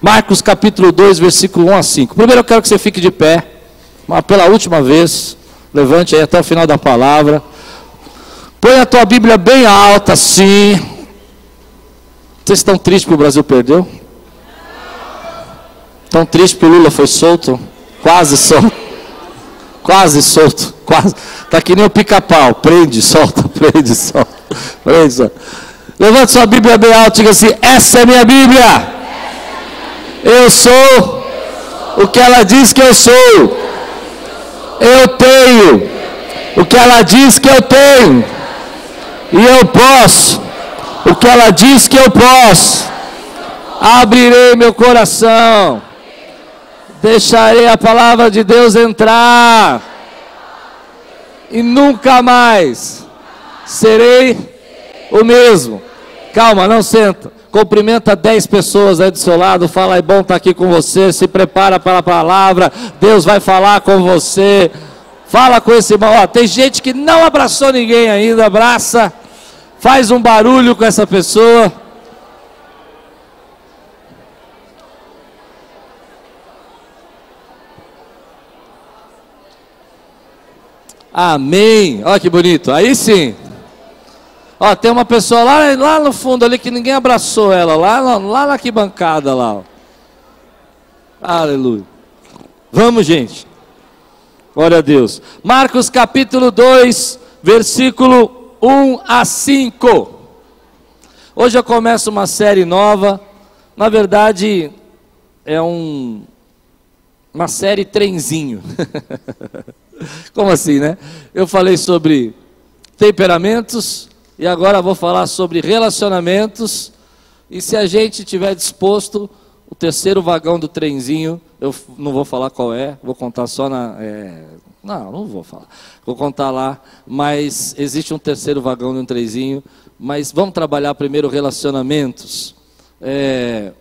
Marcos capítulo 2, versículo 1 a 5. Primeiro eu quero que você fique de pé, pela última vez, levante aí até o final da palavra. Põe a tua Bíblia bem alta, assim. Vocês estão tristes porque o Brasil perdeu? Estão tristes porque o Lula foi solto? Quase solto. Quase solto. Quase. Está que nem o pica-pau. Prende, solta, prende, solta. Prende, solta. Levante sua Bíblia bem alta e diga assim: Essa é minha Bíblia. Eu sou o que ela diz que eu sou. Eu tenho o que ela diz que eu tenho. E eu posso o que ela diz que eu posso. Abrirei meu coração. Deixarei a palavra de Deus entrar. E nunca mais serei o mesmo. Calma, não senta. Cumprimenta 10 pessoas aí do seu lado, fala, é bom estar aqui com você, se prepara para a palavra, Deus vai falar com você. Fala com esse irmão, ó, tem gente que não abraçou ninguém ainda, abraça, faz um barulho com essa pessoa. Amém. Olha que bonito. Aí sim. Ó, tem uma pessoa lá, lá no fundo ali que ninguém abraçou ela, lá, lá na arquibancada lá. Aleluia. Vamos, gente. Glória a Deus. Marcos capítulo 2, versículo 1 a 5. Hoje eu começo uma série nova. Na verdade, é um, uma série trenzinho. Como assim, né? Eu falei sobre temperamentos, e agora vou falar sobre relacionamentos. E se a gente tiver disposto, o terceiro vagão do trenzinho, eu não vou falar qual é, vou contar só na. É, não, não vou falar. Vou contar lá, mas existe um terceiro vagão de um trenzinho. Mas vamos trabalhar primeiro relacionamentos. É,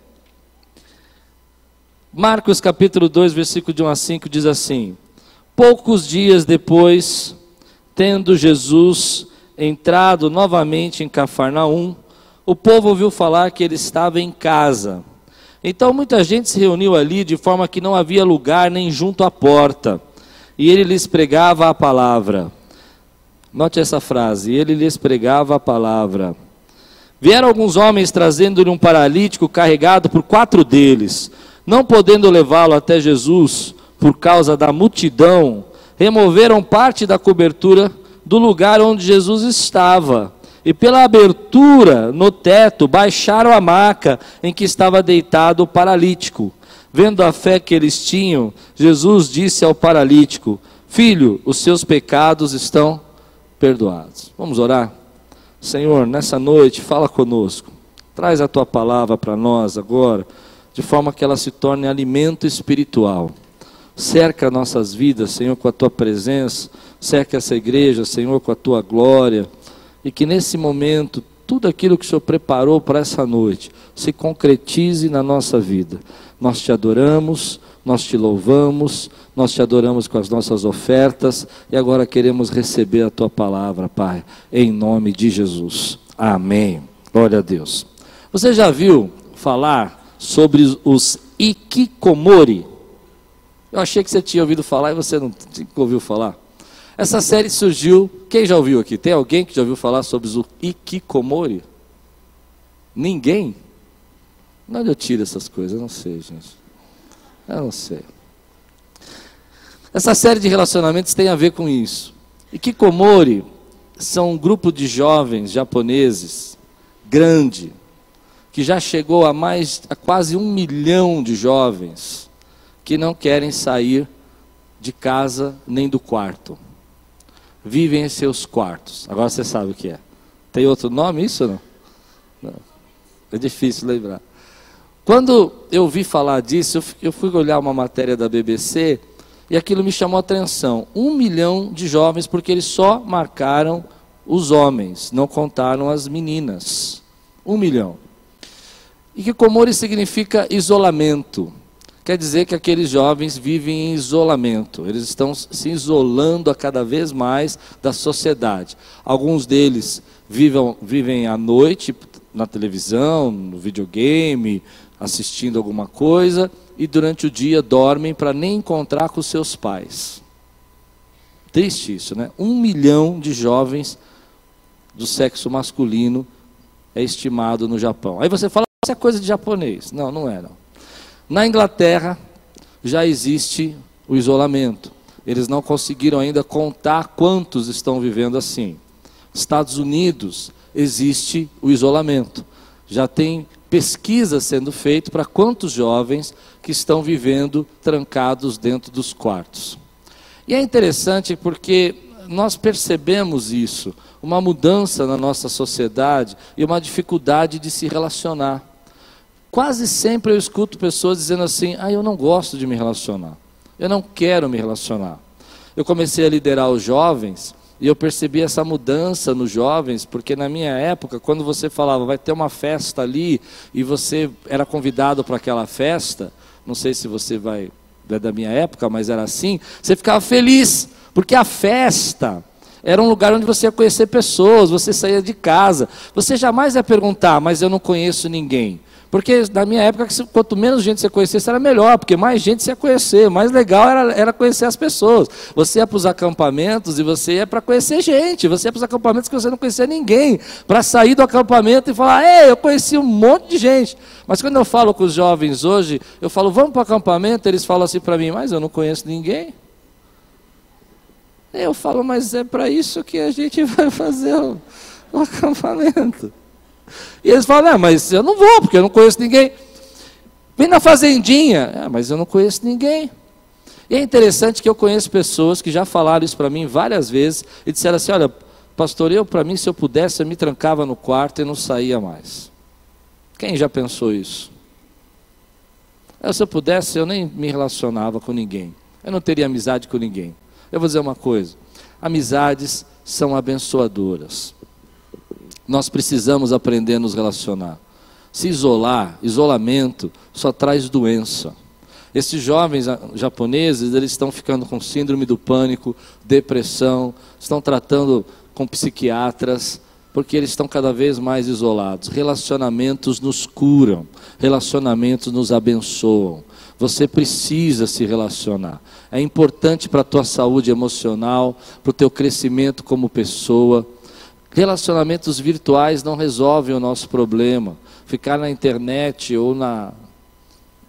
Marcos capítulo 2, versículo de 1 a 5 diz assim: Poucos dias depois, tendo Jesus entrado novamente em Cafarnaum, o povo ouviu falar que ele estava em casa. Então muita gente se reuniu ali de forma que não havia lugar nem junto à porta. E ele lhes pregava a palavra. Note essa frase: ele lhes pregava a palavra. Vieram alguns homens trazendo-lhe um paralítico carregado por quatro deles. Não podendo levá-lo até Jesus por causa da multidão, removeram parte da cobertura do lugar onde Jesus estava. E pela abertura no teto, baixaram a maca em que estava deitado o paralítico. Vendo a fé que eles tinham, Jesus disse ao paralítico: Filho, os seus pecados estão perdoados. Vamos orar? Senhor, nessa noite, fala conosco. Traz a tua palavra para nós agora, de forma que ela se torne alimento espiritual. Cerca nossas vidas, Senhor, com a tua presença cerca essa igreja, Senhor, com a tua glória, e que nesse momento tudo aquilo que o Senhor preparou para essa noite se concretize na nossa vida. Nós te adoramos, nós te louvamos, nós te adoramos com as nossas ofertas e agora queremos receber a tua palavra, Pai, em nome de Jesus. Amém. Glória a Deus. Você já viu falar sobre os ikikomori? Eu achei que você tinha ouvido falar e você não ouviu falar. Essa série surgiu. Quem já ouviu aqui? Tem alguém que já ouviu falar sobre o Ikikomori? Ninguém? Onde eu tiro essas coisas? Eu não sei, gente. Eu não sei. Essa série de relacionamentos tem a ver com isso. Ikikomori são um grupo de jovens japoneses, grande, que já chegou a mais, a quase um milhão de jovens que não querem sair de casa nem do quarto vivem em seus quartos. Agora você sabe o que é. Tem outro nome isso ou não? não. É difícil lembrar. Quando eu ouvi falar disso, eu fui olhar uma matéria da BBC e aquilo me chamou a atenção. Um milhão de jovens, porque eles só marcaram os homens, não contaram as meninas. Um milhão. E que Comori significa isolamento quer dizer que aqueles jovens vivem em isolamento, eles estão se isolando a cada vez mais da sociedade. Alguns deles vivem, vivem à noite na televisão, no videogame, assistindo alguma coisa e durante o dia dormem para nem encontrar com seus pais. Triste isso, né? Um milhão de jovens do sexo masculino é estimado no Japão. Aí você fala, isso é coisa de japonês. Não, não é. Não. Na Inglaterra já existe o isolamento. Eles não conseguiram ainda contar quantos estão vivendo assim. Estados Unidos existe o isolamento. Já tem pesquisa sendo feita para quantos jovens que estão vivendo trancados dentro dos quartos. E é interessante porque nós percebemos isso, uma mudança na nossa sociedade e uma dificuldade de se relacionar. Quase sempre eu escuto pessoas dizendo assim: ah, eu não gosto de me relacionar, eu não quero me relacionar. Eu comecei a liderar os jovens e eu percebi essa mudança nos jovens, porque na minha época, quando você falava vai ter uma festa ali e você era convidado para aquela festa, não sei se você vai é da minha época, mas era assim, você ficava feliz, porque a festa era um lugar onde você ia conhecer pessoas, você saía de casa. Você jamais ia perguntar, mas eu não conheço ninguém. Porque na minha época, quanto menos gente você conhecesse, era melhor, porque mais gente você ia conhecer. Mais legal era, era conhecer as pessoas. Você ia para os acampamentos e você ia para conhecer gente. Você ia para os acampamentos que você não conhecia ninguém. Para sair do acampamento e falar, ei, eu conheci um monte de gente. Mas quando eu falo com os jovens hoje, eu falo, vamos para o acampamento, eles falam assim para mim, mas eu não conheço ninguém. Eu falo, mas é para isso que a gente vai fazer o, o acampamento. E eles falam, ah, mas eu não vou, porque eu não conheço ninguém. Vem na fazendinha. Ah, mas eu não conheço ninguém. E é interessante que eu conheço pessoas que já falaram isso para mim várias vezes e disseram assim: olha, pastor, eu para mim, se eu pudesse, eu me trancava no quarto e não saía mais. Quem já pensou isso? Eu, se eu pudesse, eu nem me relacionava com ninguém. Eu não teria amizade com ninguém. Eu vou dizer uma coisa: amizades são abençoadoras. Nós precisamos aprender a nos relacionar. Se isolar, isolamento, só traz doença. Esses jovens japoneses, eles estão ficando com síndrome do pânico, depressão, estão tratando com psiquiatras, porque eles estão cada vez mais isolados. Relacionamentos nos curam, relacionamentos nos abençoam. Você precisa se relacionar. É importante para a tua saúde emocional, para o teu crescimento como pessoa. Relacionamentos virtuais não resolvem o nosso problema. Ficar na internet ou na,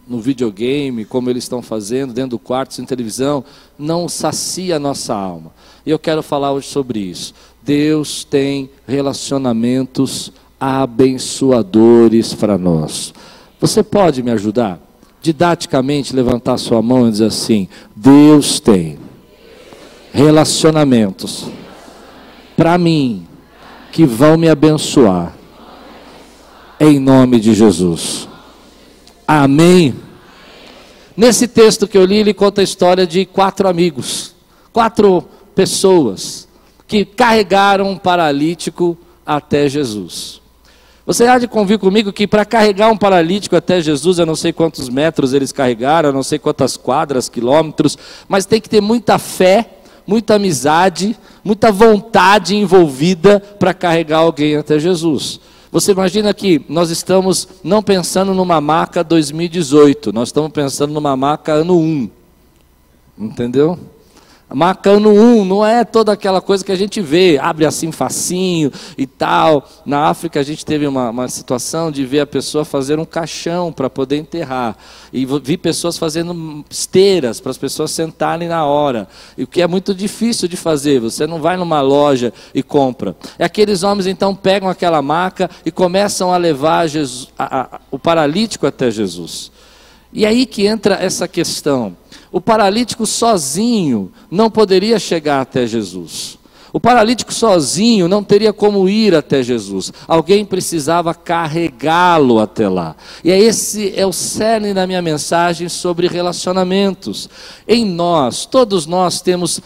no videogame, como eles estão fazendo, dentro do quarto, sem televisão, não sacia a nossa alma. E eu quero falar hoje sobre isso. Deus tem relacionamentos abençoadores para nós. Você pode me ajudar? Didaticamente levantar sua mão e dizer assim: Deus tem relacionamentos para mim que vão me abençoar. Em nome de Jesus. Amém. Nesse texto que eu li, ele conta a história de quatro amigos, quatro pessoas que carregaram um paralítico até Jesus. Você há de convir comigo que para carregar um paralítico até Jesus, eu não sei quantos metros eles carregaram, eu não sei quantas quadras, quilômetros, mas tem que ter muita fé muita amizade, muita vontade envolvida para carregar alguém até Jesus. Você imagina que nós estamos não pensando numa maca 2018, nós estamos pensando numa maca ano 1. Entendeu? Marcando um, não é toda aquela coisa que a gente vê, abre assim facinho e tal. Na África a gente teve uma, uma situação de ver a pessoa fazer um caixão para poder enterrar. E vi pessoas fazendo esteiras para as pessoas sentarem na hora. E o que é muito difícil de fazer, você não vai numa loja e compra. E aqueles homens então pegam aquela maca e começam a levar Jesus, a, a, o paralítico até Jesus. E aí que entra essa questão. O paralítico sozinho não poderia chegar até Jesus. O paralítico sozinho não teria como ir até Jesus. Alguém precisava carregá-lo até lá. E é esse é o cerne da minha mensagem sobre relacionamentos. Em nós, todos nós temos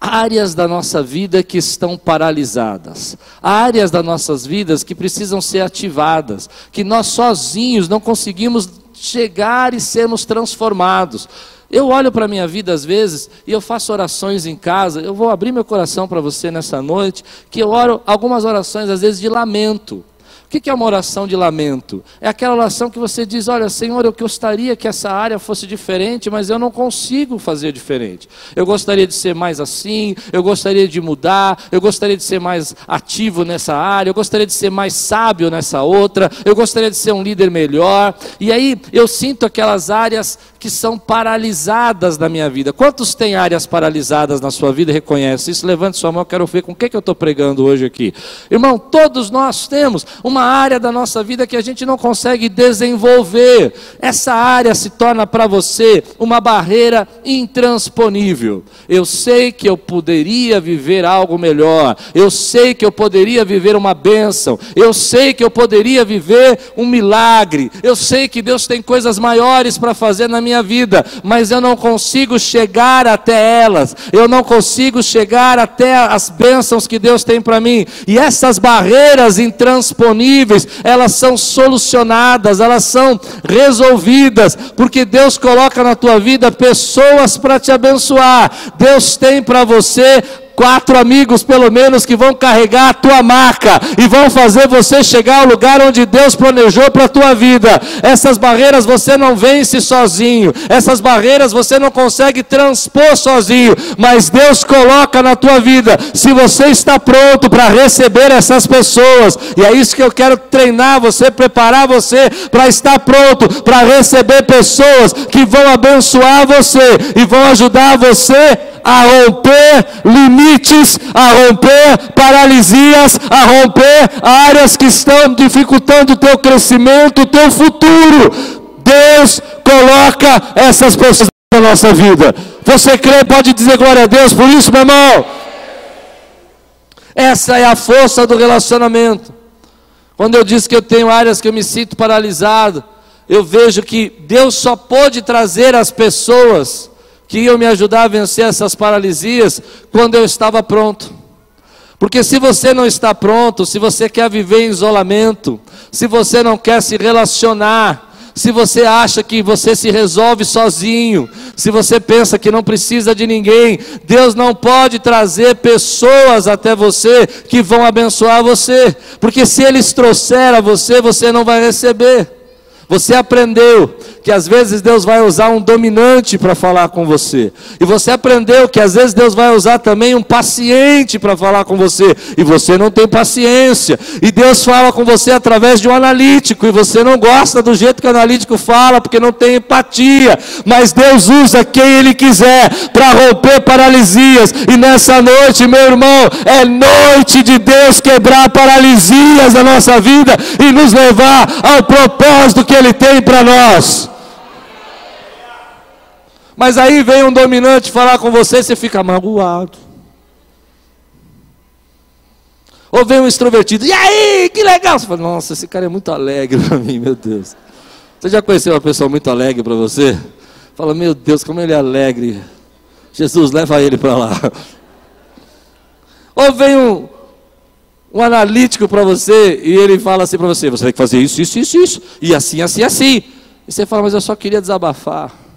áreas da nossa vida que estão paralisadas, áreas das nossas vidas que precisam ser ativadas, que nós sozinhos não conseguimos chegar e sermos transformados. Eu olho para a minha vida às vezes e eu faço orações em casa. Eu vou abrir meu coração para você nessa noite, que eu oro algumas orações às vezes de lamento. O que é uma oração de lamento? É aquela oração que você diz: Olha, Senhor, eu gostaria que essa área fosse diferente, mas eu não consigo fazer diferente. Eu gostaria de ser mais assim, eu gostaria de mudar, eu gostaria de ser mais ativo nessa área, eu gostaria de ser mais sábio nessa outra, eu gostaria de ser um líder melhor. E aí eu sinto aquelas áreas que são paralisadas na minha vida. Quantos têm áreas paralisadas na sua vida? Reconhece isso? Levante sua mão, eu quero ver com o que, que eu estou pregando hoje aqui. Irmão, todos nós temos uma área da nossa vida que a gente não consegue desenvolver. Essa área se torna para você uma barreira intransponível. Eu sei que eu poderia viver algo melhor. Eu sei que eu poderia viver uma bênção. Eu sei que eu poderia viver um milagre. Eu sei que Deus tem coisas maiores para fazer na minha minha vida, mas eu não consigo chegar até elas, eu não consigo chegar até as bênçãos que Deus tem para mim, e essas barreiras intransponíveis, elas são solucionadas, elas são resolvidas, porque Deus coloca na tua vida pessoas para te abençoar, Deus tem para você quatro amigos pelo menos que vão carregar a tua marca e vão fazer você chegar ao lugar onde Deus planejou para a tua vida. Essas barreiras você não vence sozinho, essas barreiras você não consegue transpor sozinho, mas Deus coloca na tua vida. Se você está pronto para receber essas pessoas, e é isso que eu quero treinar você, preparar você para estar pronto para receber pessoas que vão abençoar você e vão ajudar você a romper limites, a romper paralisias, a romper áreas que estão dificultando o teu crescimento, o teu futuro. Deus coloca essas pessoas na nossa vida. Você crê, pode dizer glória a Deus por isso, meu irmão. Essa é a força do relacionamento. Quando eu disse que eu tenho áreas que eu me sinto paralisado, eu vejo que Deus só pode trazer as pessoas que iam me ajudar a vencer essas paralisias quando eu estava pronto. Porque se você não está pronto, se você quer viver em isolamento, se você não quer se relacionar, se você acha que você se resolve sozinho, se você pensa que não precisa de ninguém, Deus não pode trazer pessoas até você que vão abençoar você, porque se eles trouxer a você, você não vai receber. Você aprendeu que às vezes Deus vai usar um dominante para falar com você. E você aprendeu que às vezes Deus vai usar também um paciente para falar com você. E você não tem paciência. E Deus fala com você através de um analítico. E você não gosta do jeito que o analítico fala, porque não tem empatia. Mas Deus usa quem Ele quiser para romper paralisias. E nessa noite, meu irmão, é noite de Deus quebrar paralisias da nossa vida e nos levar ao propósito que Ele tem para nós. Mas aí vem um dominante falar com você você fica magoado. Ou vem um extrovertido, e aí, que legal! Você fala, nossa, esse cara é muito alegre para mim, meu Deus. Você já conheceu uma pessoa muito alegre para você? Fala, meu Deus, como ele é alegre. Jesus, leva ele para lá. Ou vem um, um analítico para você e ele fala assim para você: você tem que fazer isso, isso, isso, isso, e assim, assim, assim. E você fala, mas eu só queria desabafar.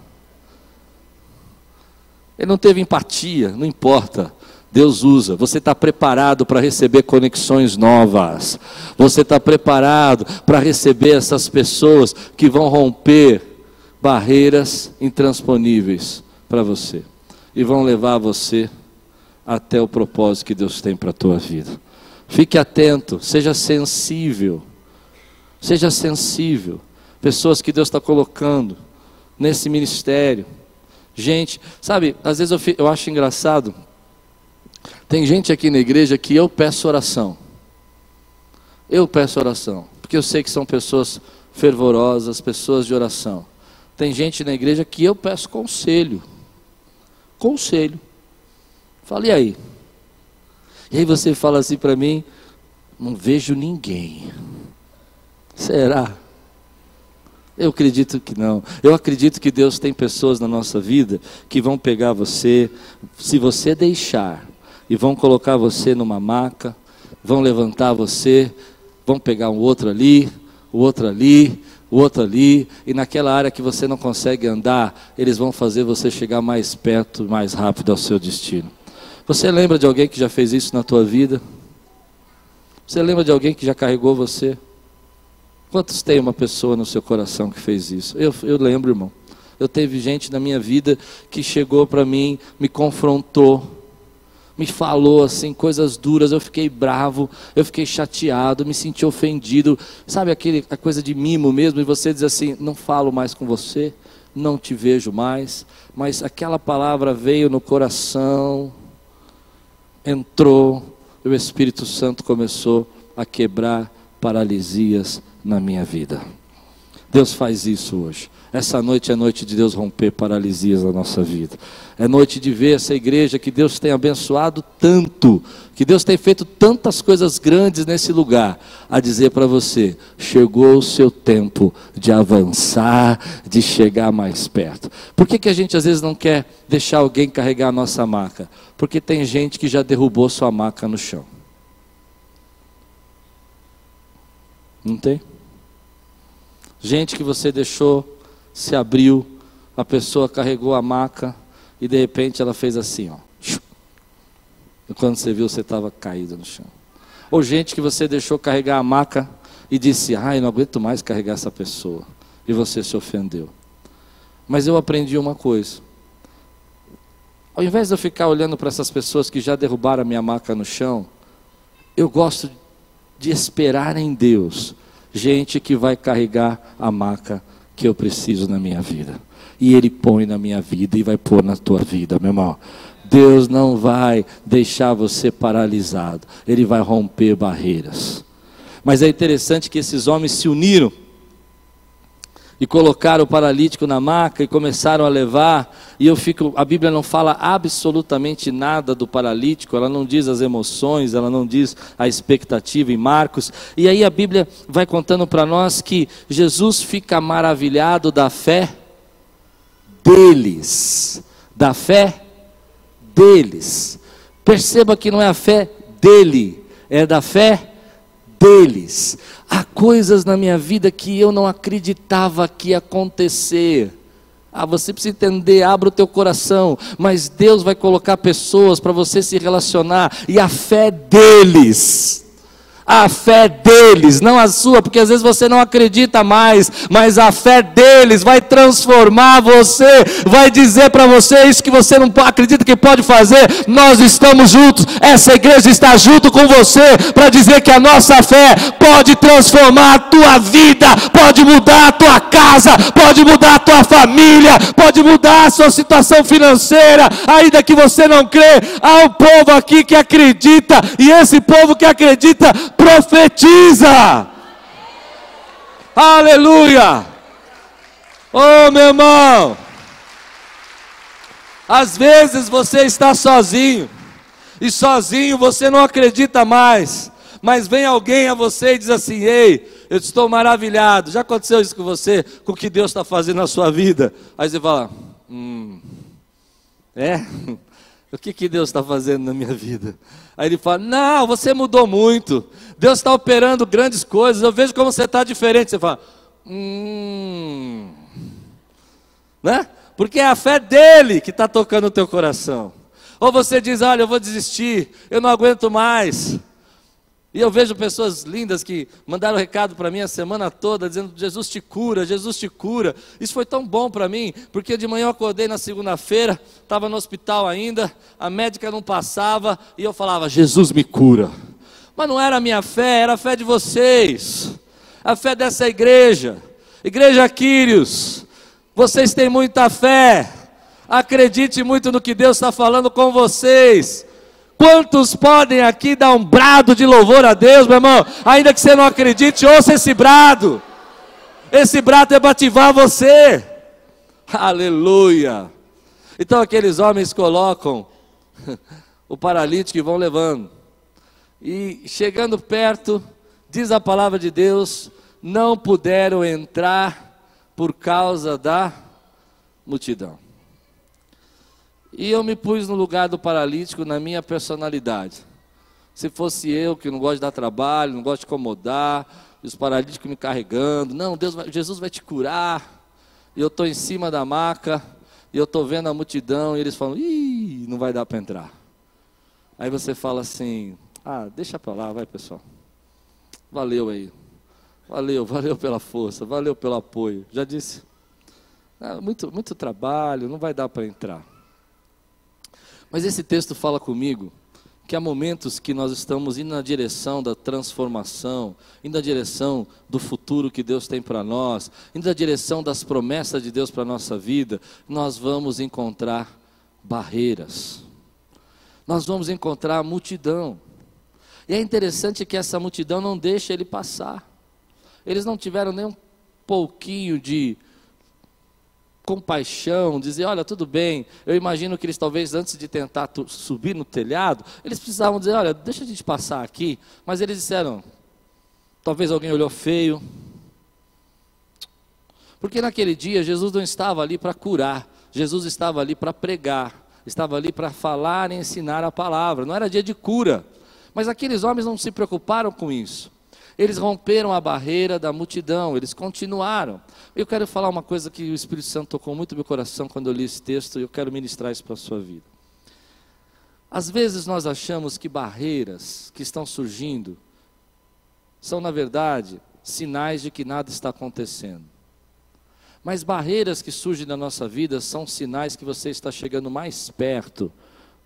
Ele não teve empatia, não importa. Deus usa. Você está preparado para receber conexões novas. Você está preparado para receber essas pessoas que vão romper barreiras intransponíveis para você e vão levar você até o propósito que Deus tem para a tua vida. Fique atento, seja sensível. Seja sensível. Pessoas que Deus está colocando nesse ministério gente. Sabe, às vezes eu, eu acho engraçado. Tem gente aqui na igreja que eu peço oração. Eu peço oração, porque eu sei que são pessoas fervorosas, pessoas de oração. Tem gente na igreja que eu peço conselho. Conselho. Fala, e aí? E aí você fala assim para mim: não vejo ninguém. Será? Eu acredito que não. Eu acredito que Deus tem pessoas na nossa vida que vão pegar você, se você deixar, e vão colocar você numa maca, vão levantar você, vão pegar um outro ali, o outro ali, o outro ali, e naquela área que você não consegue andar, eles vão fazer você chegar mais perto, mais rápido ao seu destino. Você lembra de alguém que já fez isso na tua vida? Você lembra de alguém que já carregou você? Quantos tem uma pessoa no seu coração que fez isso? Eu, eu lembro, irmão. Eu teve gente na minha vida que chegou para mim, me confrontou, me falou assim coisas duras, eu fiquei bravo, eu fiquei chateado, me senti ofendido. Sabe aquele a coisa de mimo mesmo e você diz assim: "Não falo mais com você, não te vejo mais", mas aquela palavra veio no coração, entrou, e o Espírito Santo começou a quebrar paralisias na minha vida. Deus faz isso hoje. Essa noite é noite de Deus romper paralisias na nossa vida. É noite de ver essa igreja que Deus tem abençoado tanto, que Deus tem feito tantas coisas grandes nesse lugar, a dizer para você: chegou o seu tempo de avançar, de chegar mais perto. Por que, que a gente às vezes não quer deixar alguém carregar a nossa maca? Porque tem gente que já derrubou sua maca no chão. Não tem? Gente que você deixou se abriu, a pessoa carregou a maca e de repente ela fez assim, ó. E quando você viu, você estava caído no chão. Ou gente que você deixou carregar a maca e disse, ai, não aguento mais carregar essa pessoa. E você se ofendeu. Mas eu aprendi uma coisa. Ao invés de eu ficar olhando para essas pessoas que já derrubaram a minha maca no chão, eu gosto de esperar em Deus gente que vai carregar a maca que eu preciso na minha vida. E Ele põe na minha vida e vai pôr na tua vida, meu irmão. Deus não vai deixar você paralisado, Ele vai romper barreiras. Mas é interessante que esses homens se uniram e colocaram o paralítico na maca e começaram a levar. E eu fico, a Bíblia não fala absolutamente nada do paralítico, ela não diz as emoções, ela não diz a expectativa em Marcos. E aí a Bíblia vai contando para nós que Jesus fica maravilhado da fé deles, da fé deles. Perceba que não é a fé dele, é da fé deles. Há coisas na minha vida que eu não acreditava que ia acontecer. Ah, você precisa entender, abra o teu coração, mas Deus vai colocar pessoas para você se relacionar, e a fé deles a fé deles, não a sua, porque às vezes você não acredita mais, mas a fé deles vai transformar você, vai dizer para você isso que você não acredita que pode fazer. Nós estamos juntos, essa igreja está junto com você para dizer que a nossa fé pode transformar a tua vida, pode mudar a tua casa, pode mudar a tua família, pode mudar a sua situação financeira, ainda que você não crê. Há um povo aqui que acredita, e esse povo que acredita profetiza. Aleluia! Oh, meu irmão! Às vezes você está sozinho, e sozinho você não acredita mais, mas vem alguém a você e diz assim: Ei, eu estou maravilhado. Já aconteceu isso com você, com o que Deus está fazendo na sua vida? Aí você fala: Hum, é? O que, que Deus está fazendo na minha vida? Aí ele fala: Não, você mudou muito. Deus está operando grandes coisas. Eu vejo como você está diferente. Você fala: Hum. Né? Porque é a fé dele que está tocando o teu coração. Ou você diz: Olha, eu vou desistir, eu não aguento mais. E eu vejo pessoas lindas que mandaram recado para mim a semana toda, dizendo: Jesus te cura, Jesus te cura. Isso foi tão bom para mim, porque de manhã eu acordei na segunda-feira, estava no hospital ainda, a médica não passava, e eu falava: Jesus me cura. Mas não era a minha fé, era a fé de vocês, a fé dessa igreja, Igreja Quírios. Vocês têm muita fé, acredite muito no que Deus está falando com vocês. Quantos podem aqui dar um brado de louvor a Deus, meu irmão? Ainda que você não acredite, ouça esse brado. Esse brado é para ativar você. Aleluia. Então aqueles homens colocam o paralítico e vão levando. E chegando perto, diz a palavra de Deus, não puderam entrar por causa da multidão. E eu me pus no lugar do paralítico na minha personalidade. Se fosse eu que não gosto de dar trabalho, não gosto de incomodar, os paralíticos me carregando, não, Deus vai, Jesus vai te curar. E eu estou em cima da maca, e eu estou vendo a multidão, e eles falam, ih, não vai dar para entrar. Aí você fala assim, ah, deixa para lá, vai pessoal. Valeu aí. Valeu, valeu pela força, valeu pelo apoio. Já disse. Ah, muito, muito trabalho, não vai dar para entrar. Mas esse texto fala comigo que há momentos que nós estamos indo na direção da transformação, indo na direção do futuro que Deus tem para nós, indo na direção das promessas de Deus para a nossa vida, nós vamos encontrar barreiras. Nós vamos encontrar multidão. E é interessante que essa multidão não deixa ele passar. Eles não tiveram nem um pouquinho de compaixão, dizer, olha, tudo bem. Eu imagino que eles talvez antes de tentar subir no telhado, eles precisavam dizer, olha, deixa a gente passar aqui. Mas eles disseram, talvez alguém olhou feio. Porque naquele dia Jesus não estava ali para curar, Jesus estava ali para pregar, estava ali para falar e ensinar a palavra. Não era dia de cura. Mas aqueles homens não se preocuparam com isso. Eles romperam a barreira da multidão, eles continuaram. Eu quero falar uma coisa que o Espírito Santo tocou muito meu coração quando eu li esse texto e eu quero ministrar isso para a sua vida. Às vezes nós achamos que barreiras que estão surgindo são, na verdade, sinais de que nada está acontecendo. Mas barreiras que surgem na nossa vida são sinais que você está chegando mais perto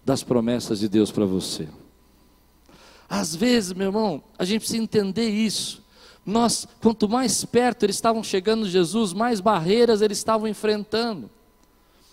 das promessas de Deus para você. Às vezes, meu irmão, a gente precisa entender isso. Nós, quanto mais perto eles estavam chegando de Jesus, mais barreiras eles estavam enfrentando.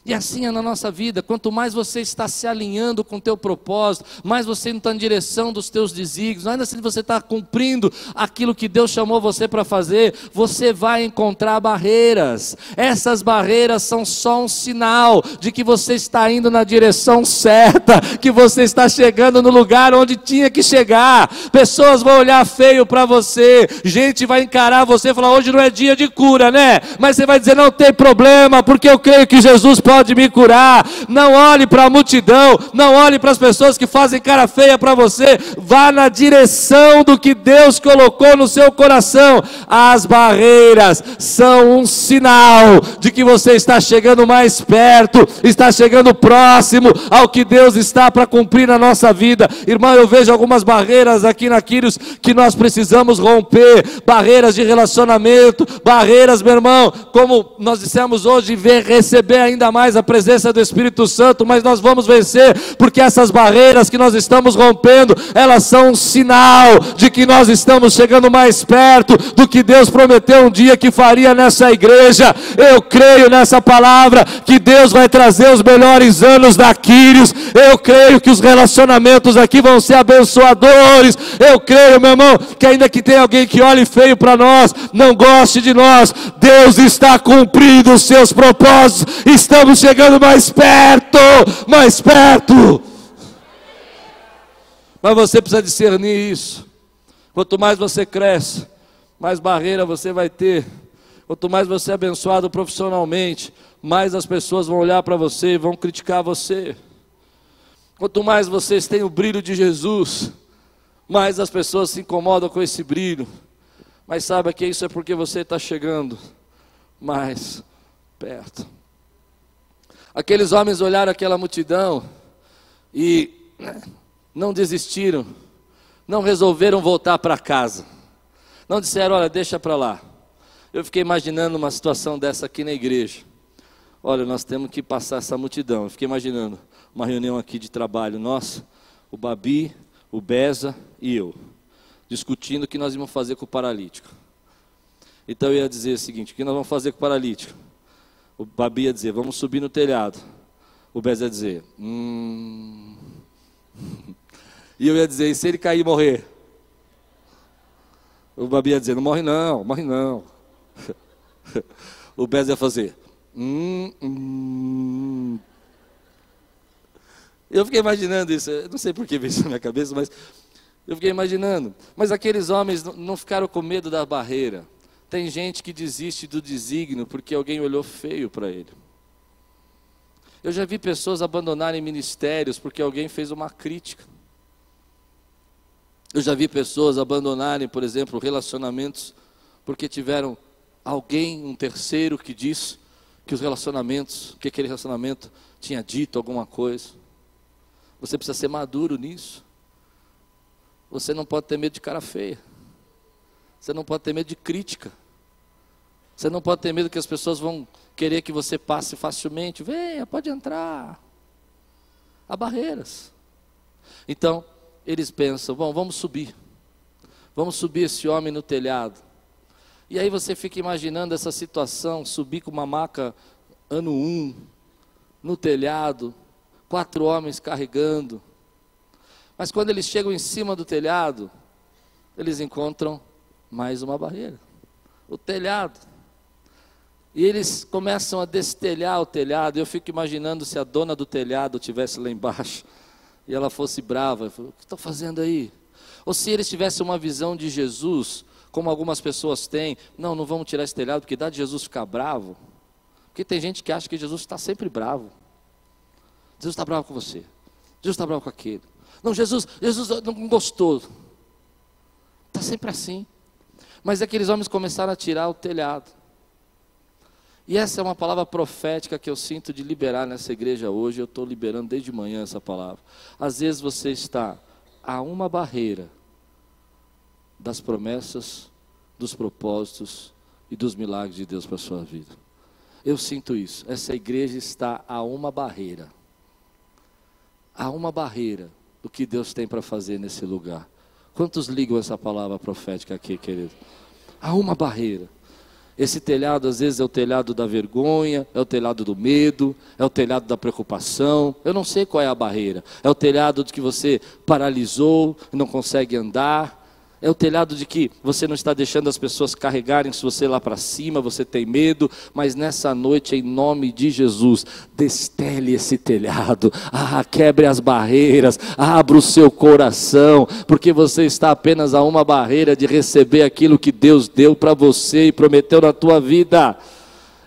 E assim é na nossa vida, quanto mais você está se alinhando com o teu propósito, mais você está em direção dos teus desígnios, ainda assim você está cumprindo aquilo que Deus chamou você para fazer, você vai encontrar barreiras. Essas barreiras são só um sinal de que você está indo na direção certa, que você está chegando no lugar onde tinha que chegar. Pessoas vão olhar feio para você, gente vai encarar você e falar: hoje não é dia de cura, né? Mas você vai dizer: não tem problema, porque eu creio que Jesus pode me curar. Não olhe para a multidão, não olhe para as pessoas que fazem cara feia para você. Vá na direção do que Deus colocou no seu coração. As barreiras são um sinal de que você está chegando mais perto, está chegando próximo ao que Deus está para cumprir na nossa vida. Irmão, eu vejo algumas barreiras aqui na Quírios que nós precisamos romper barreiras de relacionamento, barreiras, meu irmão, como nós dissemos hoje, ver receber ainda mais mais a presença do Espírito Santo, mas nós vamos vencer, porque essas barreiras que nós estamos rompendo, elas são um sinal de que nós estamos chegando mais perto do que Deus prometeu um dia que faria nessa igreja. Eu creio nessa palavra que Deus vai trazer os melhores anos da Quírios. Eu creio que os relacionamentos aqui vão ser abençoadores. Eu creio, meu irmão, que ainda que tenha alguém que olhe feio para nós, não goste de nós, Deus está cumprindo os seus propósitos. Estamos estamos chegando mais perto, mais perto. Mas você precisa discernir isso. Quanto mais você cresce, mais barreira você vai ter. Quanto mais você é abençoado profissionalmente, mais as pessoas vão olhar para você e vão criticar você. Quanto mais vocês têm o brilho de Jesus, mais as pessoas se incomodam com esse brilho. Mas saiba que isso é porque você está chegando mais perto. Aqueles homens olharam aquela multidão e né, não desistiram, não resolveram voltar para casa, não disseram: Olha, deixa para lá. Eu fiquei imaginando uma situação dessa aqui na igreja. Olha, nós temos que passar essa multidão. Eu fiquei imaginando uma reunião aqui de trabalho nossa, o Babi, o Beza e eu, discutindo o que nós íamos fazer com o paralítico. Então eu ia dizer o seguinte: o que nós vamos fazer com o paralítico? O Babi ia dizer, vamos subir no telhado. O Bez ia dizer, hum. E eu ia dizer, e se ele cair e morrer? O Babi ia dizer, não morre não, morre não. O Bez ia fazer, hum, hum. Eu fiquei imaginando isso, eu não sei por que veio isso na minha cabeça, mas eu fiquei imaginando. Mas aqueles homens não ficaram com medo da barreira. Tem gente que desiste do desígnio porque alguém olhou feio para ele. Eu já vi pessoas abandonarem ministérios porque alguém fez uma crítica. Eu já vi pessoas abandonarem, por exemplo, relacionamentos porque tiveram alguém, um terceiro, que disse que os relacionamentos, que aquele relacionamento tinha dito alguma coisa. Você precisa ser maduro nisso. Você não pode ter medo de cara feia. Você não pode ter medo de crítica. Você não pode ter medo que as pessoas vão querer que você passe facilmente. Venha, pode entrar. Há barreiras. Então, eles pensam: bom, vamos subir. Vamos subir esse homem no telhado. E aí você fica imaginando essa situação: subir com uma maca ano 1, um, no telhado, quatro homens carregando. Mas quando eles chegam em cima do telhado, eles encontram mais uma barreira o telhado. E eles começam a destelhar o telhado. Eu fico imaginando se a dona do telhado estivesse lá embaixo e ela fosse brava. Falou, o que estão fazendo aí? Ou se eles tivessem uma visão de Jesus, como algumas pessoas têm. Não, não vamos tirar esse telhado porque dá de Jesus ficar bravo. Porque tem gente que acha que Jesus está sempre bravo. Jesus está bravo com você. Jesus está bravo com aquele. Não, Jesus, Jesus não gostou. Está sempre assim. Mas aqueles homens começaram a tirar o telhado. E essa é uma palavra profética que eu sinto de liberar nessa igreja hoje. Eu estou liberando desde manhã essa palavra. Às vezes você está a uma barreira das promessas, dos propósitos e dos milagres de Deus para a sua vida. Eu sinto isso. Essa igreja está a uma barreira. A uma barreira do que Deus tem para fazer nesse lugar. Quantos ligam essa palavra profética aqui, querido? Há uma barreira. Esse telhado, às vezes, é o telhado da vergonha, é o telhado do medo, é o telhado da preocupação. Eu não sei qual é a barreira. É o telhado de que você paralisou, não consegue andar. É o telhado de que você não está deixando as pessoas carregarem você lá para cima, você tem medo, mas nessa noite, em nome de Jesus, destele esse telhado, ah, quebre as barreiras, abra o seu coração, porque você está apenas a uma barreira de receber aquilo que Deus deu para você e prometeu na tua vida.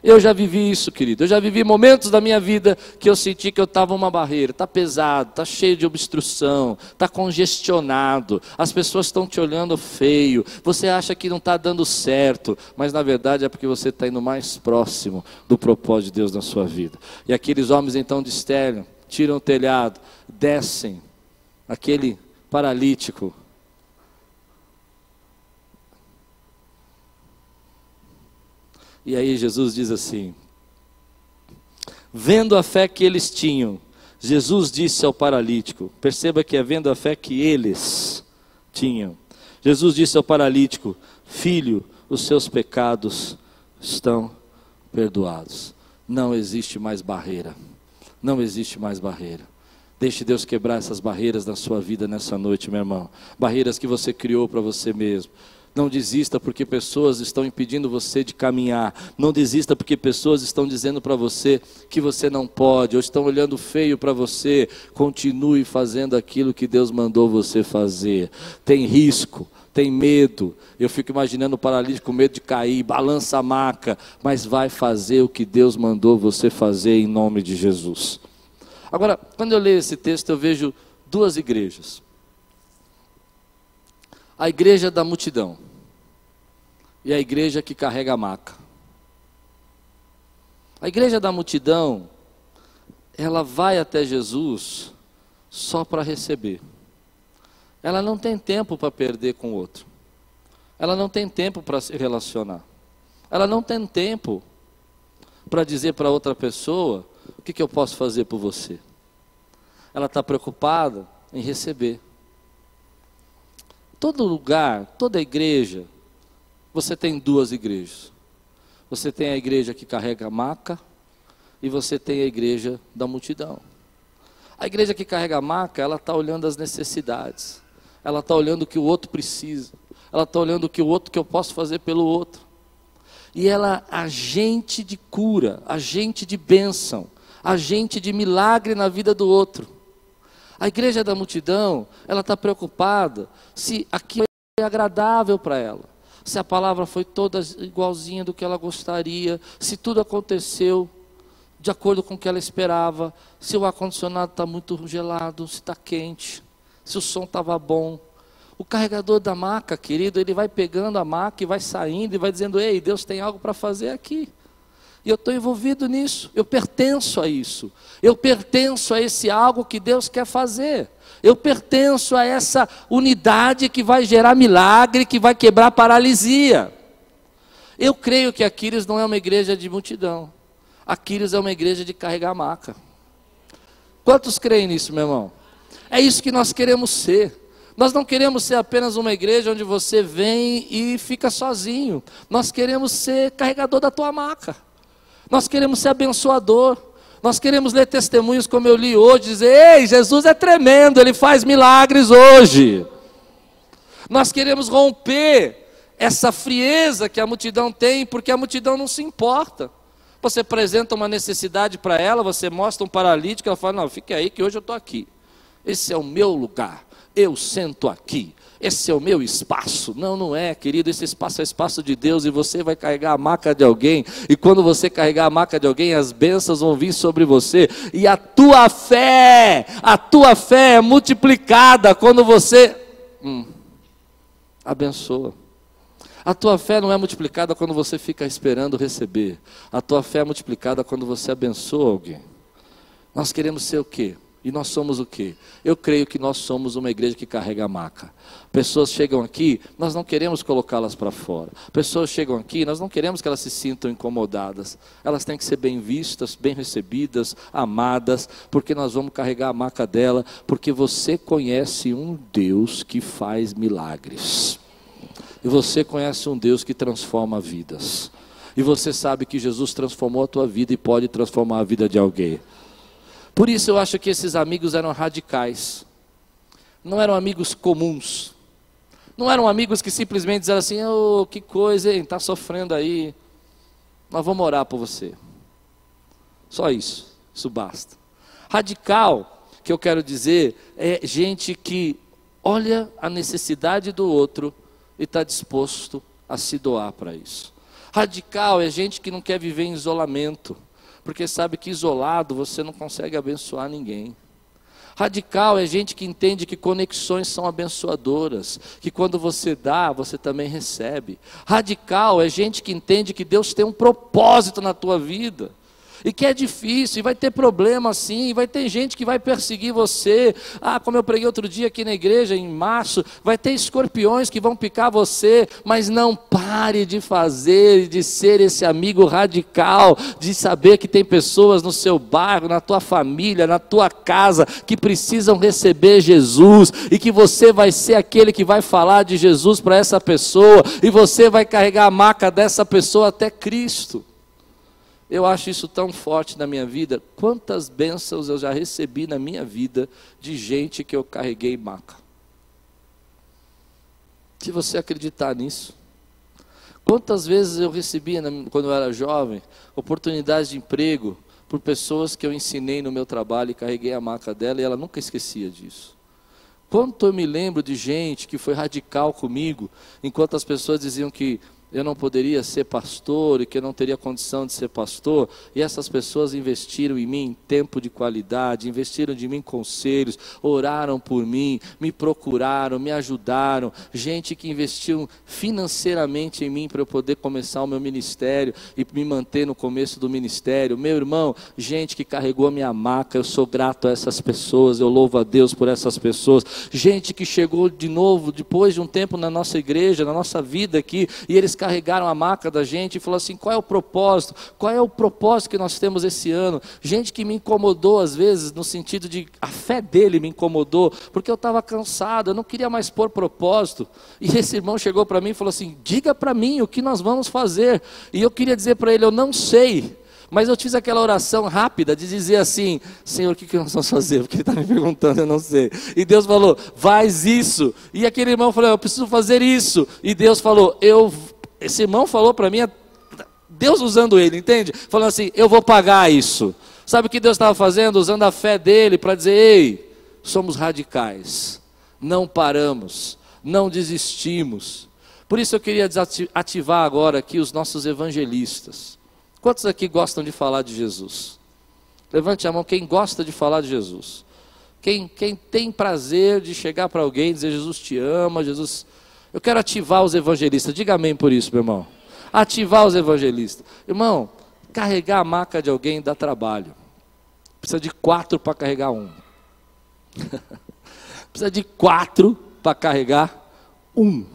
Eu já vivi isso, querido. Eu já vivi momentos da minha vida que eu senti que eu estava uma barreira. Está pesado, está cheio de obstrução, está congestionado. As pessoas estão te olhando feio. Você acha que não está dando certo, mas na verdade é porque você está indo mais próximo do propósito de Deus na sua vida. E aqueles homens então destelham, tiram o telhado, descem aquele paralítico E aí Jesus diz assim: Vendo a fé que eles tinham, Jesus disse ao paralítico: Perceba que é vendo a fé que eles tinham. Jesus disse ao paralítico: Filho, os seus pecados estão perdoados. Não existe mais barreira. Não existe mais barreira. Deixe Deus quebrar essas barreiras na sua vida nessa noite, meu irmão. Barreiras que você criou para você mesmo. Não desista porque pessoas estão impedindo você de caminhar. Não desista porque pessoas estão dizendo para você que você não pode, ou estão olhando feio para você. Continue fazendo aquilo que Deus mandou você fazer. Tem risco, tem medo. Eu fico imaginando o paralítico com medo de cair, balança a maca, mas vai fazer o que Deus mandou você fazer em nome de Jesus. Agora, quando eu leio esse texto, eu vejo duas igrejas a igreja da multidão e a igreja que carrega a maca. A igreja da multidão, ela vai até Jesus só para receber. Ela não tem tempo para perder com o outro. Ela não tem tempo para se relacionar. Ela não tem tempo para dizer para outra pessoa o que, que eu posso fazer por você. Ela está preocupada em receber. Todo lugar, toda igreja, você tem duas igrejas. Você tem a igreja que carrega a maca e você tem a igreja da multidão. A igreja que carrega a maca, ela está olhando as necessidades. Ela está olhando o que o outro precisa. Ela está olhando o que o outro que eu posso fazer pelo outro. E ela agente de cura, agente de bênção, agente de milagre na vida do outro. A igreja da multidão, ela está preocupada se aquilo é agradável para ela, se a palavra foi toda igualzinha do que ela gostaria, se tudo aconteceu de acordo com o que ela esperava, se o ar-condicionado está muito gelado, se está quente, se o som estava bom. O carregador da maca, querido, ele vai pegando a maca e vai saindo e vai dizendo: Ei, Deus tem algo para fazer aqui. E eu estou envolvido nisso, eu pertenço a isso, eu pertenço a esse algo que Deus quer fazer. Eu pertenço a essa unidade que vai gerar milagre, que vai quebrar paralisia. Eu creio que Aquiles não é uma igreja de multidão. Aquiles é uma igreja de carregar maca. Quantos creem nisso, meu irmão? É isso que nós queremos ser. Nós não queremos ser apenas uma igreja onde você vem e fica sozinho. Nós queremos ser carregador da tua maca. Nós queremos ser abençoador. Nós queremos ler testemunhos como eu li hoje, dizer: Ei, Jesus é tremendo, ele faz milagres hoje. Nós queremos romper essa frieza que a multidão tem, porque a multidão não se importa. Você apresenta uma necessidade para ela, você mostra um paralítico, ela fala: Não, fique aí que hoje eu estou aqui. Esse é o meu lugar, eu sento aqui. Esse é o meu espaço. Não, não é, querido. Esse espaço é espaço de Deus e você vai carregar a maca de alguém. E quando você carregar a maca de alguém, as bênçãos vão vir sobre você. E a tua fé, a tua fé é multiplicada quando você hum, abençoa. A tua fé não é multiplicada quando você fica esperando receber. A tua fé é multiplicada quando você abençoa alguém. Nós queremos ser o quê? E nós somos o quê? Eu creio que nós somos uma igreja que carrega a maca. Pessoas chegam aqui, nós não queremos colocá-las para fora. Pessoas chegam aqui, nós não queremos que elas se sintam incomodadas. Elas têm que ser bem vistas, bem recebidas, amadas, porque nós vamos carregar a maca dela, porque você conhece um Deus que faz milagres. E você conhece um Deus que transforma vidas. E você sabe que Jesus transformou a tua vida e pode transformar a vida de alguém. Por isso eu acho que esses amigos eram radicais. Não eram amigos comuns. Não eram amigos que simplesmente diziam assim: oh, que coisa, hein? Está sofrendo aí. Nós vamos orar por você. Só isso. Isso basta. Radical, que eu quero dizer, é gente que olha a necessidade do outro e está disposto a se doar para isso. Radical é gente que não quer viver em isolamento, porque sabe que isolado você não consegue abençoar ninguém. Radical é gente que entende que conexões são abençoadoras, que quando você dá, você também recebe. Radical é gente que entende que Deus tem um propósito na tua vida e que é difícil, e vai ter problema sim, e vai ter gente que vai perseguir você. Ah, como eu preguei outro dia aqui na igreja, em março, vai ter escorpiões que vão picar você, mas não pare de fazer, de ser esse amigo radical, de saber que tem pessoas no seu bairro, na tua família, na tua casa, que precisam receber Jesus, e que você vai ser aquele que vai falar de Jesus para essa pessoa, e você vai carregar a maca dessa pessoa até Cristo. Eu acho isso tão forte na minha vida. Quantas bênçãos eu já recebi na minha vida de gente que eu carreguei maca. Se você acreditar nisso. Quantas vezes eu recebi, quando eu era jovem, oportunidades de emprego por pessoas que eu ensinei no meu trabalho e carreguei a maca dela e ela nunca esquecia disso. Quanto eu me lembro de gente que foi radical comigo, enquanto as pessoas diziam que eu não poderia ser pastor e que eu não teria condição de ser pastor, e essas pessoas investiram em mim tempo de qualidade, investiram de mim conselhos, oraram por mim, me procuraram, me ajudaram, gente que investiu financeiramente em mim para eu poder começar o meu ministério e me manter no começo do ministério. Meu irmão, gente que carregou a minha maca, eu sou grato a essas pessoas, eu louvo a Deus por essas pessoas. Gente que chegou de novo depois de um tempo na nossa igreja, na nossa vida aqui, e eles carregaram a maca da gente e falou assim: qual é o propósito? Qual é o propósito que nós temos esse ano? Gente que me incomodou às vezes, no sentido de a fé dele me incomodou, porque eu estava cansado, eu não queria mais pôr propósito. E esse irmão chegou para mim e falou assim: diga para mim o que nós vamos fazer. E eu queria dizer para ele: eu não sei. Mas eu fiz aquela oração rápida de dizer assim: Senhor, o que, que nós vamos fazer? Porque ele está me perguntando, eu não sei. E Deus falou: faz isso. E aquele irmão falou: eu preciso fazer isso. E Deus falou: eu esse irmão falou para mim, Deus usando ele, entende? Falando assim: eu vou pagar isso. Sabe o que Deus estava fazendo? Usando a fé dele para dizer: ei, somos radicais, não paramos, não desistimos. Por isso eu queria ativar agora aqui os nossos evangelistas. Quantos aqui gostam de falar de Jesus? Levante a mão quem gosta de falar de Jesus. Quem, quem tem prazer de chegar para alguém e dizer: Jesus te ama, Jesus eu quero ativar os evangelistas. Diga amém por isso, meu irmão. Ativar os evangelistas. Irmão, carregar a maca de alguém dá trabalho. Precisa de quatro para carregar um. Precisa de quatro para carregar um.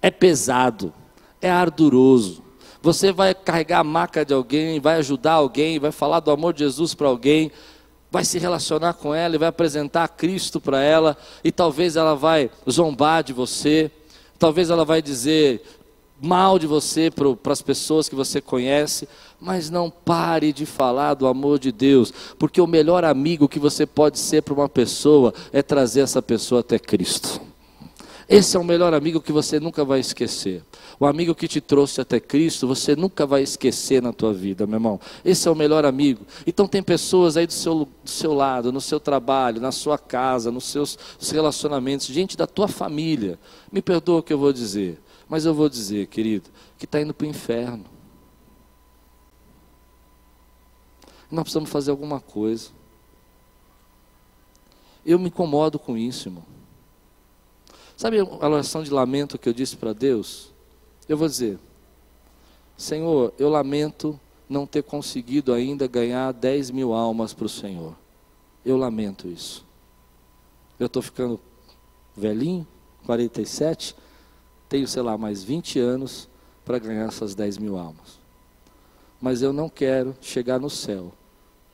É pesado, é arduroso. Você vai carregar a maca de alguém, vai ajudar alguém, vai falar do amor de Jesus para alguém, vai se relacionar com ela e vai apresentar Cristo para ela, e talvez ela vai zombar de você, talvez ela vai dizer mal de você para as pessoas que você conhece, mas não pare de falar do amor de Deus, porque o melhor amigo que você pode ser para uma pessoa é trazer essa pessoa até Cristo. Esse é o melhor amigo que você nunca vai esquecer. O amigo que te trouxe até Cristo, você nunca vai esquecer na tua vida, meu irmão. Esse é o melhor amigo. Então tem pessoas aí do seu, do seu lado, no seu trabalho, na sua casa, nos seus relacionamentos, gente da tua família. Me perdoa o que eu vou dizer, mas eu vou dizer, querido, que está indo para o inferno. Nós precisamos fazer alguma coisa. Eu me incomodo com isso, irmão. Sabe a oração de lamento que eu disse para Deus? Eu vou dizer: Senhor, eu lamento não ter conseguido ainda ganhar 10 mil almas para o Senhor. Eu lamento isso. Eu estou ficando velhinho, 47, tenho, sei lá, mais 20 anos para ganhar essas 10 mil almas. Mas eu não quero chegar no céu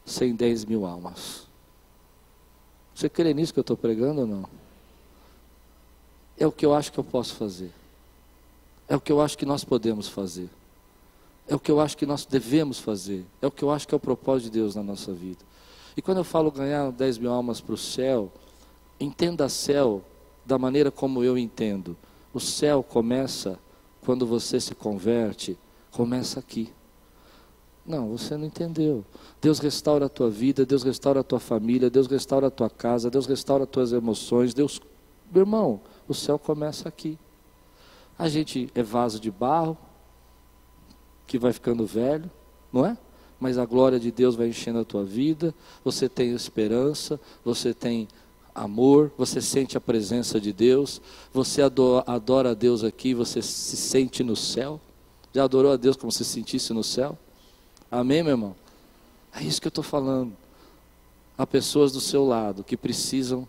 sem 10 mil almas. Você crê nisso que eu estou pregando ou não? É o que eu acho que eu posso fazer. É o que eu acho que nós podemos fazer. É o que eu acho que nós devemos fazer. É o que eu acho que é o propósito de Deus na nossa vida. E quando eu falo ganhar 10 mil almas para o céu, entenda céu da maneira como eu entendo. O céu começa quando você se converte, começa aqui. Não, você não entendeu. Deus restaura a tua vida, Deus restaura a tua família, Deus restaura a tua casa, Deus restaura as tuas emoções. Deus, meu irmão, o céu começa aqui. A gente é vaso de barro, que vai ficando velho, não é? Mas a glória de Deus vai enchendo a tua vida, você tem esperança, você tem amor, você sente a presença de Deus, você adora, adora a Deus aqui, você se sente no céu. Já adorou a Deus como se sentisse no céu? Amém, meu irmão? É isso que eu estou falando. Há pessoas do seu lado que precisam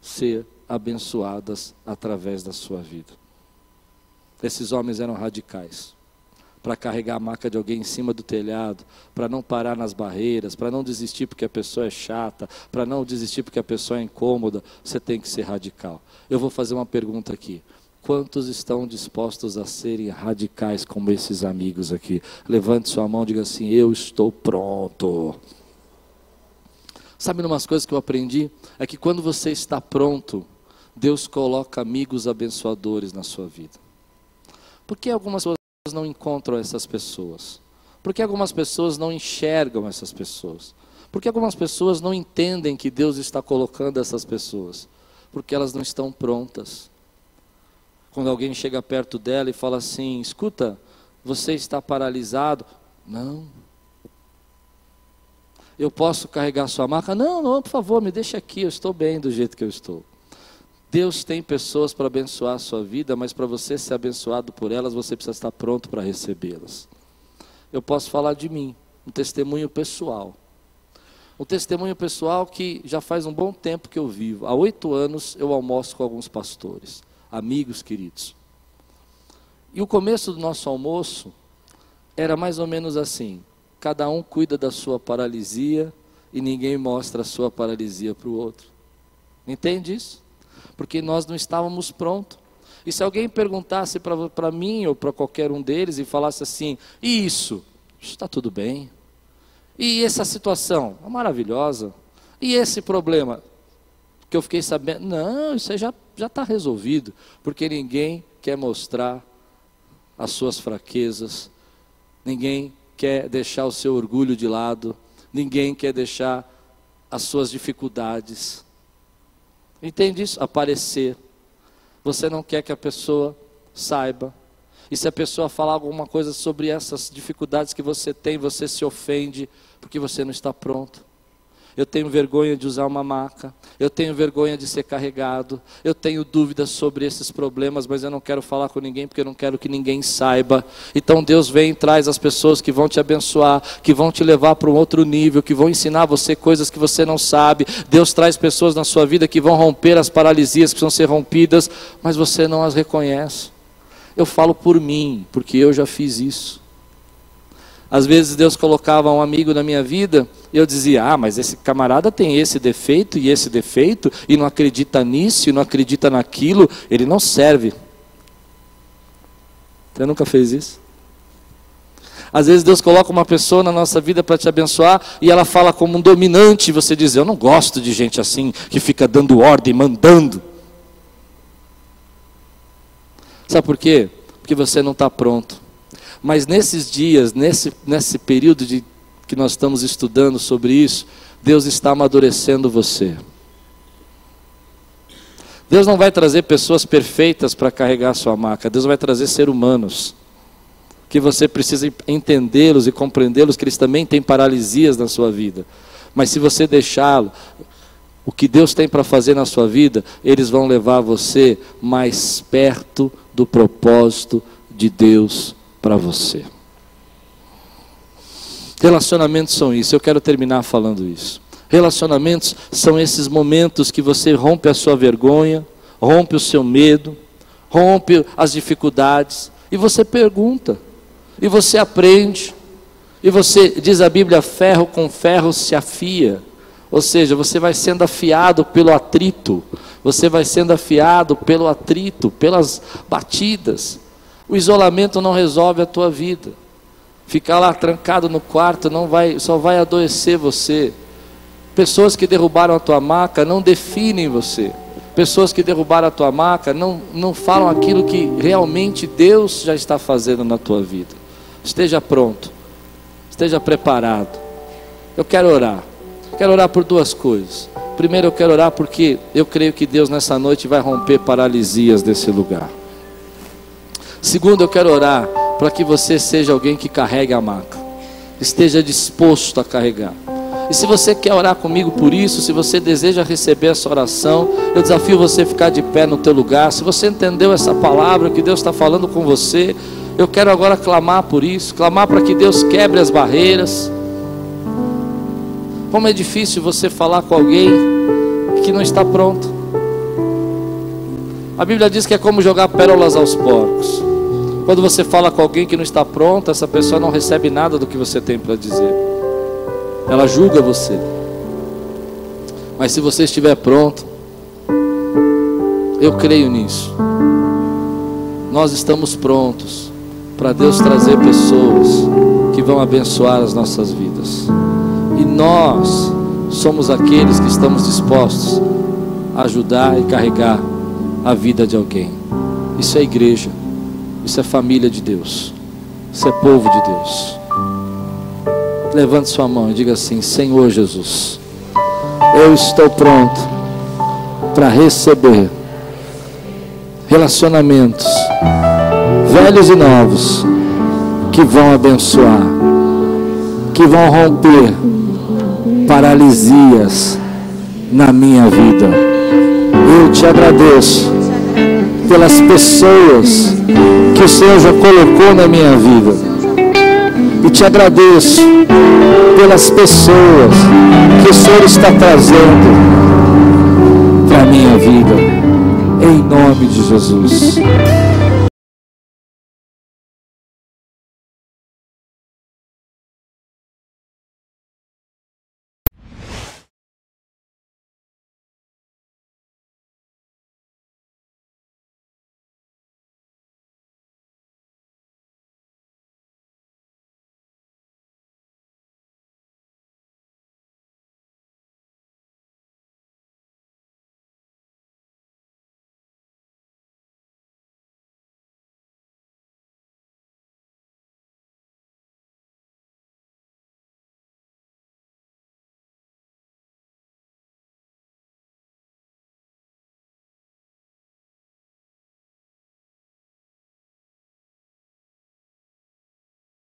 ser abençoadas através da sua vida. Esses homens eram radicais para carregar a maca de alguém em cima do telhado, para não parar nas barreiras, para não desistir porque a pessoa é chata, para não desistir porque a pessoa é incômoda, você tem que ser radical. Eu vou fazer uma pergunta aqui. Quantos estão dispostos a serem radicais como esses amigos aqui? Levante sua mão e diga assim: Eu estou pronto. Sabe umas coisas que eu aprendi? É que quando você está pronto, Deus coloca amigos abençoadores na sua vida. Por que algumas pessoas não encontram essas pessoas? Por que algumas pessoas não enxergam essas pessoas? Por que algumas pessoas não entendem que Deus está colocando essas pessoas? Porque elas não estão prontas. Quando alguém chega perto dela e fala assim: escuta, você está paralisado. Não. Eu posso carregar sua marca? Não, não, por favor, me deixa aqui, eu estou bem do jeito que eu estou. Deus tem pessoas para abençoar a sua vida, mas para você ser abençoado por elas, você precisa estar pronto para recebê-las. Eu posso falar de mim, um testemunho pessoal. Um testemunho pessoal que já faz um bom tempo que eu vivo. Há oito anos eu almoço com alguns pastores, amigos queridos. E o começo do nosso almoço era mais ou menos assim: cada um cuida da sua paralisia e ninguém mostra a sua paralisia para o outro. Entende isso? Porque nós não estávamos prontos. E se alguém perguntasse para mim ou para qualquer um deles e falasse assim: e isso? Está tudo bem. E essa situação? É maravilhosa. E esse problema? Que eu fiquei sabendo? Não, isso aí já está resolvido. Porque ninguém quer mostrar as suas fraquezas, ninguém quer deixar o seu orgulho de lado, ninguém quer deixar as suas dificuldades. Entende isso? Aparecer. Você não quer que a pessoa saiba. E se a pessoa falar alguma coisa sobre essas dificuldades que você tem, você se ofende porque você não está pronto. Eu tenho vergonha de usar uma maca. Eu tenho vergonha de ser carregado. Eu tenho dúvidas sobre esses problemas, mas eu não quero falar com ninguém porque eu não quero que ninguém saiba. Então Deus vem e traz as pessoas que vão te abençoar, que vão te levar para um outro nível, que vão ensinar você coisas que você não sabe. Deus traz pessoas na sua vida que vão romper as paralisias que precisam ser rompidas, mas você não as reconhece. Eu falo por mim, porque eu já fiz isso. Às vezes Deus colocava um amigo na minha vida e eu dizia: Ah, mas esse camarada tem esse defeito e esse defeito, e não acredita nisso e não acredita naquilo, ele não serve. Você nunca fez isso? Às vezes Deus coloca uma pessoa na nossa vida para te abençoar e ela fala como um dominante, e você diz: Eu não gosto de gente assim, que fica dando ordem, mandando. Sabe por quê? Porque você não está pronto. Mas nesses dias, nesse, nesse período de, que nós estamos estudando sobre isso, Deus está amadurecendo você. Deus não vai trazer pessoas perfeitas para carregar a sua maca, Deus vai trazer seres humanos. Que você precisa entendê-los e compreendê-los, que eles também têm paralisias na sua vida. Mas se você deixá-lo, o que Deus tem para fazer na sua vida, eles vão levar você mais perto do propósito de Deus para você. Relacionamentos são isso, eu quero terminar falando isso. Relacionamentos são esses momentos que você rompe a sua vergonha, rompe o seu medo, rompe as dificuldades, e você pergunta, e você aprende, e você, diz a Bíblia, ferro com ferro se afia. Ou seja, você vai sendo afiado pelo atrito, você vai sendo afiado pelo atrito, pelas batidas. O isolamento não resolve a tua vida. Ficar lá trancado no quarto não vai, só vai adoecer você. Pessoas que derrubaram a tua maca não definem você. Pessoas que derrubaram a tua maca não, não falam aquilo que realmente Deus já está fazendo na tua vida. Esteja pronto, esteja preparado. Eu quero orar. Quero orar por duas coisas. Primeiro, eu quero orar porque eu creio que Deus nessa noite vai romper paralisias desse lugar. Segundo, eu quero orar para que você seja alguém que carregue a maca, esteja disposto a carregar. E se você quer orar comigo por isso, se você deseja receber essa oração, eu desafio você a ficar de pé no teu lugar. Se você entendeu essa palavra que Deus está falando com você, eu quero agora clamar por isso, clamar para que Deus quebre as barreiras. Como é difícil você falar com alguém que não está pronto. A Bíblia diz que é como jogar pérolas aos porcos. Quando você fala com alguém que não está pronto, essa pessoa não recebe nada do que você tem para dizer. Ela julga você. Mas se você estiver pronto, eu creio nisso. Nós estamos prontos para Deus trazer pessoas que vão abençoar as nossas vidas. E nós somos aqueles que estamos dispostos a ajudar e carregar a vida de alguém. Isso é igreja. Isso é família de Deus. Isso é povo de Deus. Levante sua mão e diga assim: Senhor Jesus, eu estou pronto para receber relacionamentos velhos e novos que vão abençoar, que vão romper paralisias na minha vida. Eu te agradeço pelas pessoas que o Senhor já colocou na minha vida. E te agradeço pelas pessoas que o Senhor está trazendo para a minha vida. Em nome de Jesus.